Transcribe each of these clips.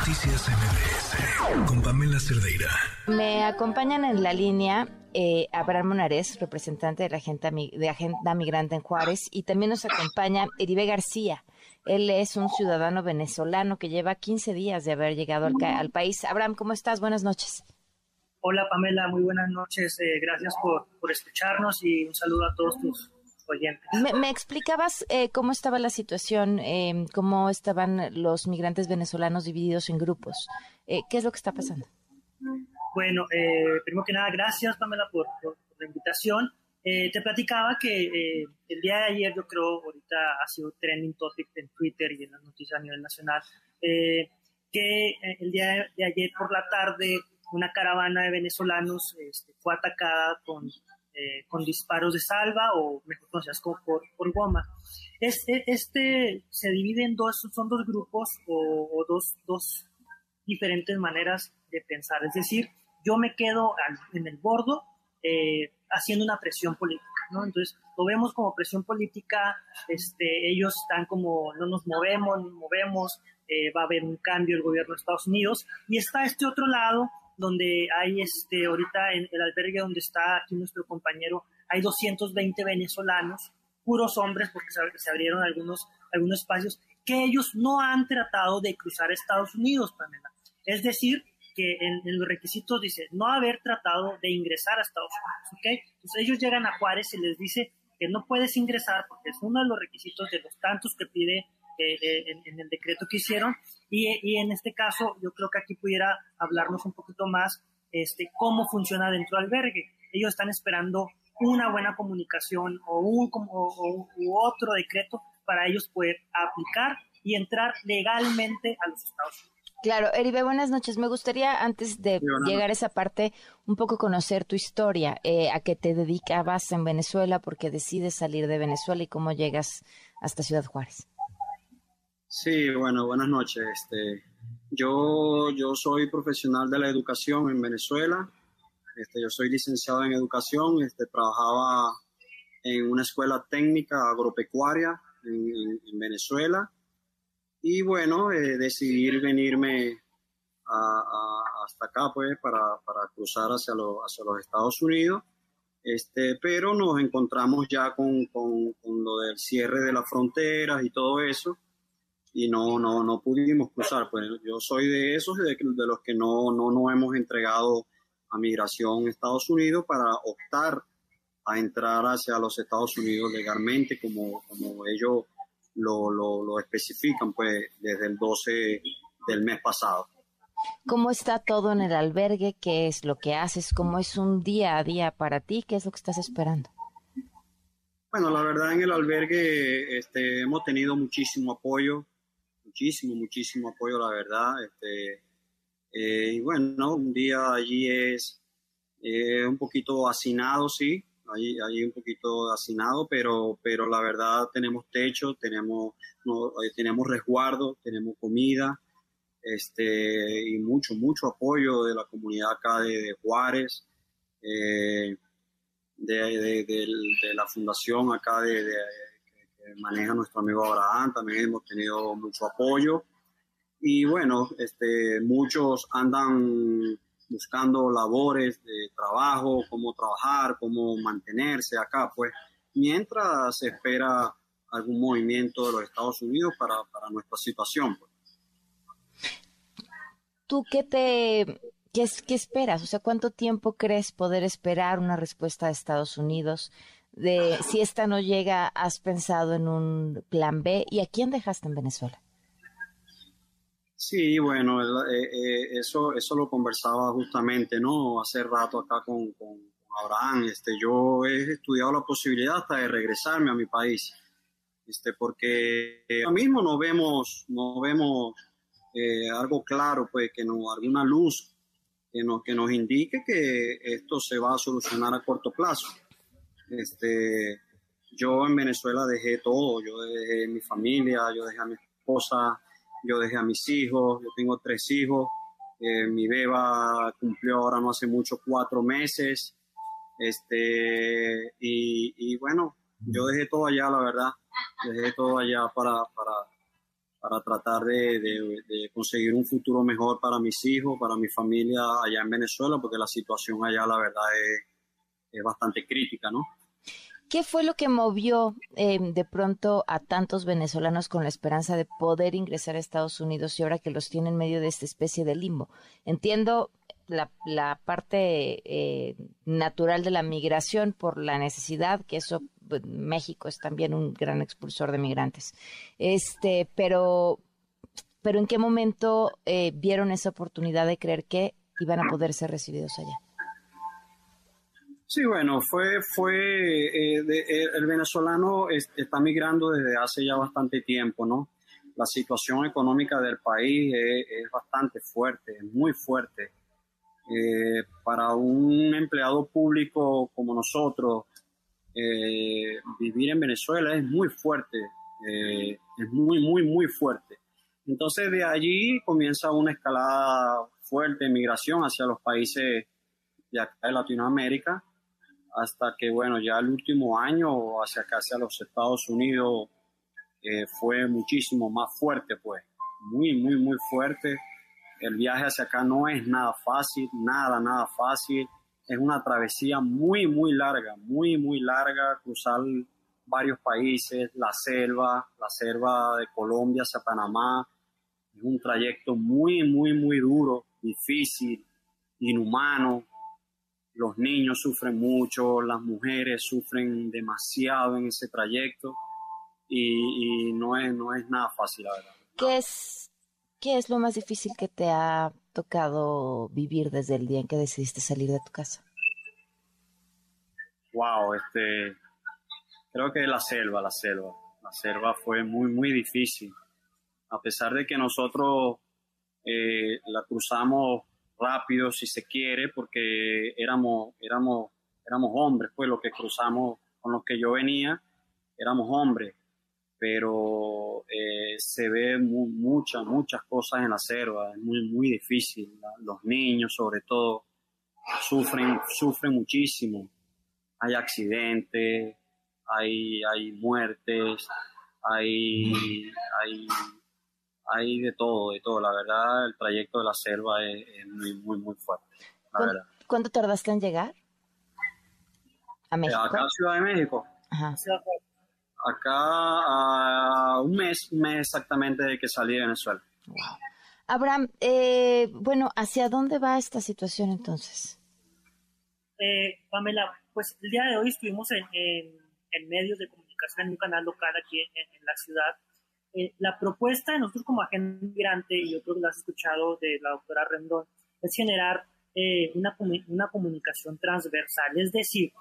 Noticias MBS con Pamela Cerdeira. Me acompañan en la línea eh, Abraham Monares, representante de la agenda, de agenda Migrante en Juárez, y también nos acompaña Eribe García. Él es un ciudadano venezolano que lleva 15 días de haber llegado al, al país. Abraham, ¿cómo estás? Buenas noches. Hola Pamela, muy buenas noches. Eh, gracias por, por escucharnos y un saludo a todos tus me, explicabas eh, cómo estaba la situación, eh, cómo estaban los migrantes venezolanos divididos en grupos. Eh, ¿Qué es lo que está pasando? Bueno, primero que nada, gracias Pamela por, la invitación. te platicaba que el día de ayer, yo creo, ahorita ha sido trending topic en Twitter y en las noticias a nivel nacional, que el día de ayer por la tarde una caravana de venezolanos este, fue atacada con eh, con disparos de salva o mejor conocidas como por, por goma. Este, este se divide en dos, son dos grupos o, dos, dos diferentes maneras de pensar. Es decir, yo me quedo en el bordo eh, haciendo una presión política, ¿no? Entonces, lo vemos como presión política, este, ellos están como, no nos movemos, nos movemos, eh, va a haber un cambio el gobierno de Estados Unidos, y está este otro lado donde hay este, ahorita en el albergue donde está aquí nuestro compañero, hay 220 venezolanos, puros hombres, porque se, abrieron algunos, algunos espacios, que ellos no han tratado de cruzar Estados Unidos, Pamela. Es decir, que en, los requisitos dice no haber tratado de ingresar a Estados Unidos, ¿ok? Entonces ellos llegan a Juárez y les dice que no puedes ingresar porque es uno de los requisitos de los tantos que pide eh, eh, en, el decreto que hicieron. Y, en este caso, yo creo que aquí pudiera hablarnos un poquito más este, cómo funciona dentro del albergue. Ellos están esperando una buena comunicación o un u otro decreto para ellos poder aplicar y entrar legalmente a los Estados Unidos. Claro, Eribe, buenas noches. Me gustaría, antes de llegar a esa parte, un poco conocer tu historia, eh, a qué te dedicabas en Venezuela, por qué decides salir de Venezuela y cómo llegas hasta Ciudad Juárez. Sí, bueno, buenas noches. Este, yo, yo soy profesional de la educación en Venezuela. Este, yo soy licenciado en educación. Este, trabajaba en una escuela técnica agropecuaria en, Venezuela. Y bueno, eh, decidí venirme hasta acá, pues, para, cruzar hacia, hacia los Estados Unidos. Este, pero nos encontramos ya con, con, con lo del cierre de las fronteras y todo eso y no, no, no pudimos cruzar. Pues yo soy de esos, de, de los que no, no nos hemos entregado a migración a Estados Unidos para optar a entrar hacia los Estados Unidos legalmente, como, como ellos lo, lo, lo especifican pues desde el 12 del mes pasado. ¿Cómo está todo en el albergue? ¿Qué es lo que haces? ¿Cómo es un día a día para ti? ¿Qué es lo que estás esperando? Bueno, la verdad en el albergue este, hemos tenido muchísimo apoyo muchísimo, muchísimo apoyo, la verdad. Este, eh, y bueno, un día allí es eh, un poquito hacinado, sí, allí, allí un poquito hacinado, pero, pero la verdad tenemos techo, tenemos, eh, tenemos resguardo, tenemos comida, este, y mucho, mucho apoyo de la comunidad acá de, Juárez, de, de, la fundación acá de, maneja nuestro amigo Abraham, también hemos tenido mucho apoyo. Y bueno, este, muchos andan buscando labores de trabajo, cómo trabajar, cómo mantenerse acá, pues mientras se espera algún movimiento de los Estados Unidos para, nuestra situación. Pues. ¿Tú qué te qué, qué esperas? O sea, ¿cuánto tiempo crees poder esperar una respuesta de Estados Unidos? De si esta no llega, has pensado en un plan B y a quién dejaste en Venezuela? Sí, bueno, eh, eh, eso, eso lo conversaba justamente, ¿no? Hace rato acá con, Abraham. Este, yo he estudiado la posibilidad hasta de regresarme a mi país, este, porque ahora mismo no vemos, no vemos eh, algo claro, pues, que no, alguna luz que nos, que nos indique que esto se va a solucionar a corto plazo. Este, yo en Venezuela dejé todo, yo dejé mi familia, yo dejé a mi esposa, yo dejé a mis hijos, yo tengo tres hijos, eh, mi beba cumplió ahora no hace mucho cuatro meses, este, y, bueno, yo dejé todo allá, la verdad, dejé todo allá para, para, para tratar de, conseguir un futuro mejor para mis hijos, para mi familia allá en Venezuela, porque la situación allá, la verdad, es, bastante crítica, ¿no? ¿Qué fue lo que movió eh, de pronto a tantos venezolanos con la esperanza de poder ingresar a Estados Unidos y ahora que los tienen en medio de esta especie de limbo? Entiendo la, parte eh, natural de la migración por la necesidad, que eso pues, México es también un gran expulsor de migrantes. Este, pero, pero ¿en qué momento eh, vieron esa oportunidad de creer que iban a poder ser recibidos allá? Sí, bueno, fue, fue eh, el venezolano está migrando desde hace ya bastante tiempo, ¿no? La situación económica del país es bastante fuerte, muy fuerte eh, para un empleado público como nosotros, eh, vivir en Venezuela es muy fuerte, eh, es muy, muy, muy fuerte. Entonces de allí comienza una escalada fuerte de migración hacia los países de acá de Latinoamérica, hasta que, bueno, ya el último año hacia acá, hacia los Estados Unidos, fue muchísimo más fuerte, pues, muy, muy, muy fuerte el viaje hacia acá no es nada fácil, nada, nada fácil. Es una travesía muy, muy larga, muy, muy larga, cruzar varios países, la selva, la selva de Colombia hacia Panamá. Es un trayecto muy, muy, muy duro, difícil, inhumano. Los niños sufren mucho, las mujeres sufren demasiado en ese trayecto y, no, es, no es nada fácil, la verdad. ¿Qué es ¿Qué es lo más difícil que te ha tocado vivir desde el día en que decidiste salir de tu casa? Wow, este, creo que la selva, la selva. La selva fue muy, muy difícil. A pesar de que nosotros eh, la cruzamos rápido, si se quiere, porque éramos, éramos, éramos hombres, pues lo que cruzamos con los que yo venía, éramos hombres pero eh, se ve muchas, muchas cosas en la selva, es muy, muy difícil. Los niños, sobre todo, sufren, sufren muchísimo. Hay accidentes, hay, hay muertes, hay, hay, hay de todo, de todo. La verdad, el trayecto de la selva es, muy, muy, muy fuerte. ¿Cuánto tardaste en llegar? A México. Acá Ciudad de México. Ajá acá a un mes, un mes exactamente de que salí de Venezuela. Abraham, eh, bueno, ¿hacia dónde va esta situación entonces? Eh, Pamela, pues el día de hoy estuvimos en, en, medios de comunicación, en un canal local aquí en, la ciudad. Eh, la propuesta de nosotros como agente migrante, y yo creo que lo has escuchado de la doctora Rendón, es generar eh, una, una comunicación transversal, es decir,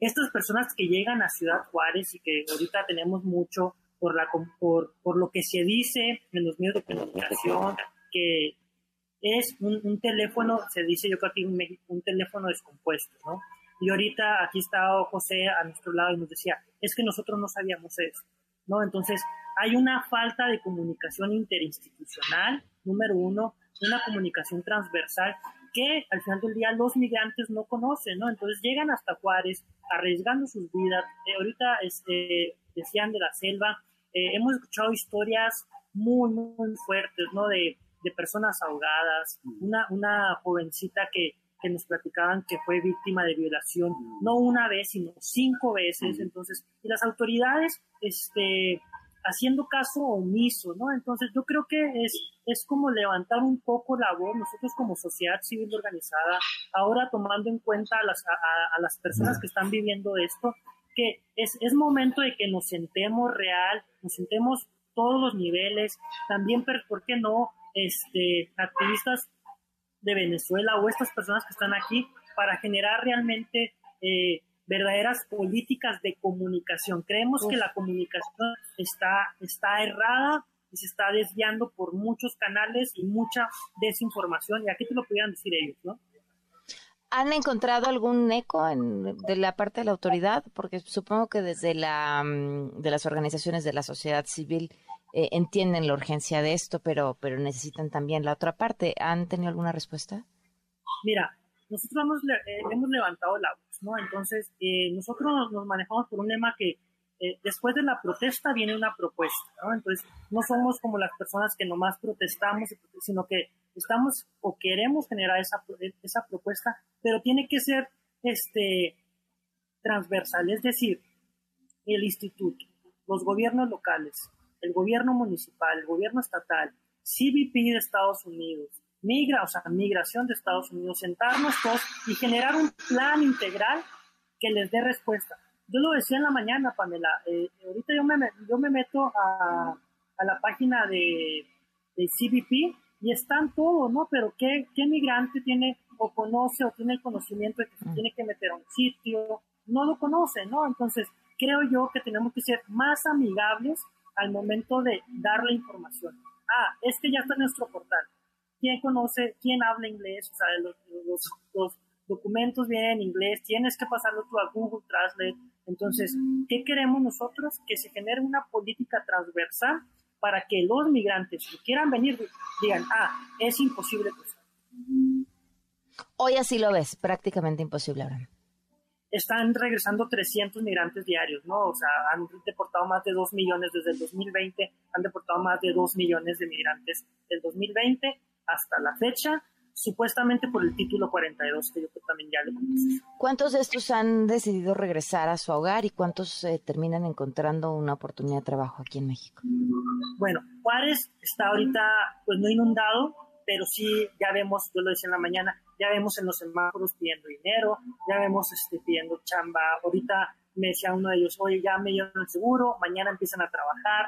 estas personas que llegan a Ciudad Juárez y que ahorita tenemos mucho por, la, por, por lo que se dice en los medios de comunicación, que es un, teléfono, se dice yo creo que un, un teléfono descompuesto, ¿no? Y ahorita aquí está José a nuestro lado y nos decía, es que nosotros no sabíamos eso, ¿no? Entonces, hay una falta de comunicación interinstitucional, número uno, una comunicación transversal que al final del día los migrantes no conocen, ¿no? Entonces llegan hasta Juárez arriesgando sus vidas. Eh, ahorita este, decían de la selva, eh, hemos escuchado historias muy, muy fuertes, ¿no? De, de personas ahogadas, una, una jovencita que, que nos platicaban que fue víctima de violación, no una vez, sino cinco veces. Entonces, y las autoridades, este, haciendo caso omiso, ¿no? Entonces yo creo que es, es como levantar un poco la voz, nosotros como sociedad civil organizada, ahora tomando en cuenta a las, a, las personas que están viviendo esto, que es, es momento de que nos sentemos real, nos sentemos todos los niveles, también, ¿por qué no? Este, activistas de Venezuela o estas personas que están aquí para generar realmente eh, verdaderas políticas de comunicación. Creemos que la comunicación está, está errada y se está desviando por muchos canales y mucha desinformación. Y aquí te lo pudieran decir ellos, ¿no? ¿Han encontrado algún eco en, de la parte de la autoridad? Porque supongo que desde la, mm, de las organizaciones de la sociedad civil eh, entienden la urgencia de esto, pero, pero necesitan también la otra parte. ¿Han tenido alguna respuesta? Mira, nosotros hemos, eh, hemos levantado la voz, Entonces, eh, nosotros nos manejamos por un lema que eh, después de la protesta viene una propuesta. Entonces, no somos como las personas que nomás protestamos, sino que estamos o queremos generar esa, esa propuesta, pero tiene que ser este, transversal, es decir, el instituto, los gobiernos locales, el gobierno municipal, el gobierno estatal, CBP de Estados Unidos, migra, o sea, migración de Estados Unidos, sentarnos todos y generar un plan integral que les dé respuesta. Yo lo decía en la mañana, Pamela, eh, ahorita yo me, yo me meto a, a la página de, de, CBP y están todos, ¿no? Pero ¿qué, ¿qué migrante tiene o conoce o tiene el conocimiento de que se mm. tiene que meter a un sitio? No lo conoce, ¿no? Entonces, creo yo que tenemos que ser más amigables al momento de dar la información. Ah, es que ya está en nuestro portal. ¿Quién conoce, quién habla inglés? O sea, los, los, los documentos vienen en inglés, tienes que pasarlo tú a Google Translate. Entonces, ¿qué queremos nosotros? Que se genere una política transversal para que los migrantes que quieran venir digan, ah, es imposible cruzar. Hoy así lo ves, prácticamente imposible, Abraham. Están regresando 300 migrantes diarios, ¿no? O sea, han deportado más de 2 millones desde el 2020, han deportado más de 2 millones de migrantes del 2020 hasta la fecha supuestamente por el título 42, que yo también ya lo conocí. ¿Cuántos de estos han decidido regresar a su hogar y cuántos eh, terminan encontrando una oportunidad de trabajo aquí en México? Bueno, Juárez está ahorita pues no inundado, pero sí ya vemos, yo lo decía en la mañana, ya vemos en los semáforos pidiendo dinero, ya vemos este, pidiendo chamba. Ahorita me decía uno de ellos, oye, ya me dieron el seguro, mañana empiezan a trabajar.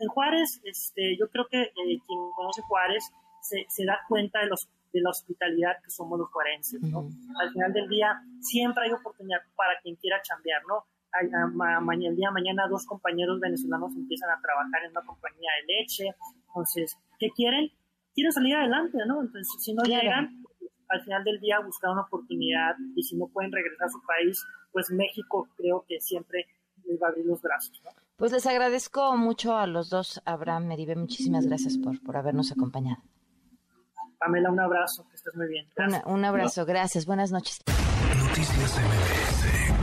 En Juárez, este, yo creo que eh, quien conoce Juárez se, se, da cuenta de los de la hospitalidad que somos los juarenses, ¿no? Al final del día siempre hay oportunidad para quien quiera chambear, ¿no? el día de mañana dos compañeros venezolanos empiezan a trabajar en una compañía de leche, entonces, ¿qué quieren? Quieren salir adelante, ¿no? Entonces, si no llegan, al final del día buscar una oportunidad y si no pueden regresar a su país, pues México creo que siempre les va a abrir los brazos, ¿no? Pues les agradezco mucho a los dos, Abraham Meribe, muchísimas gracias por, por habernos acompañado. Pamela, un abrazo, que estés muy bien. un abrazo, gracias, buenas noches. Noticias MBS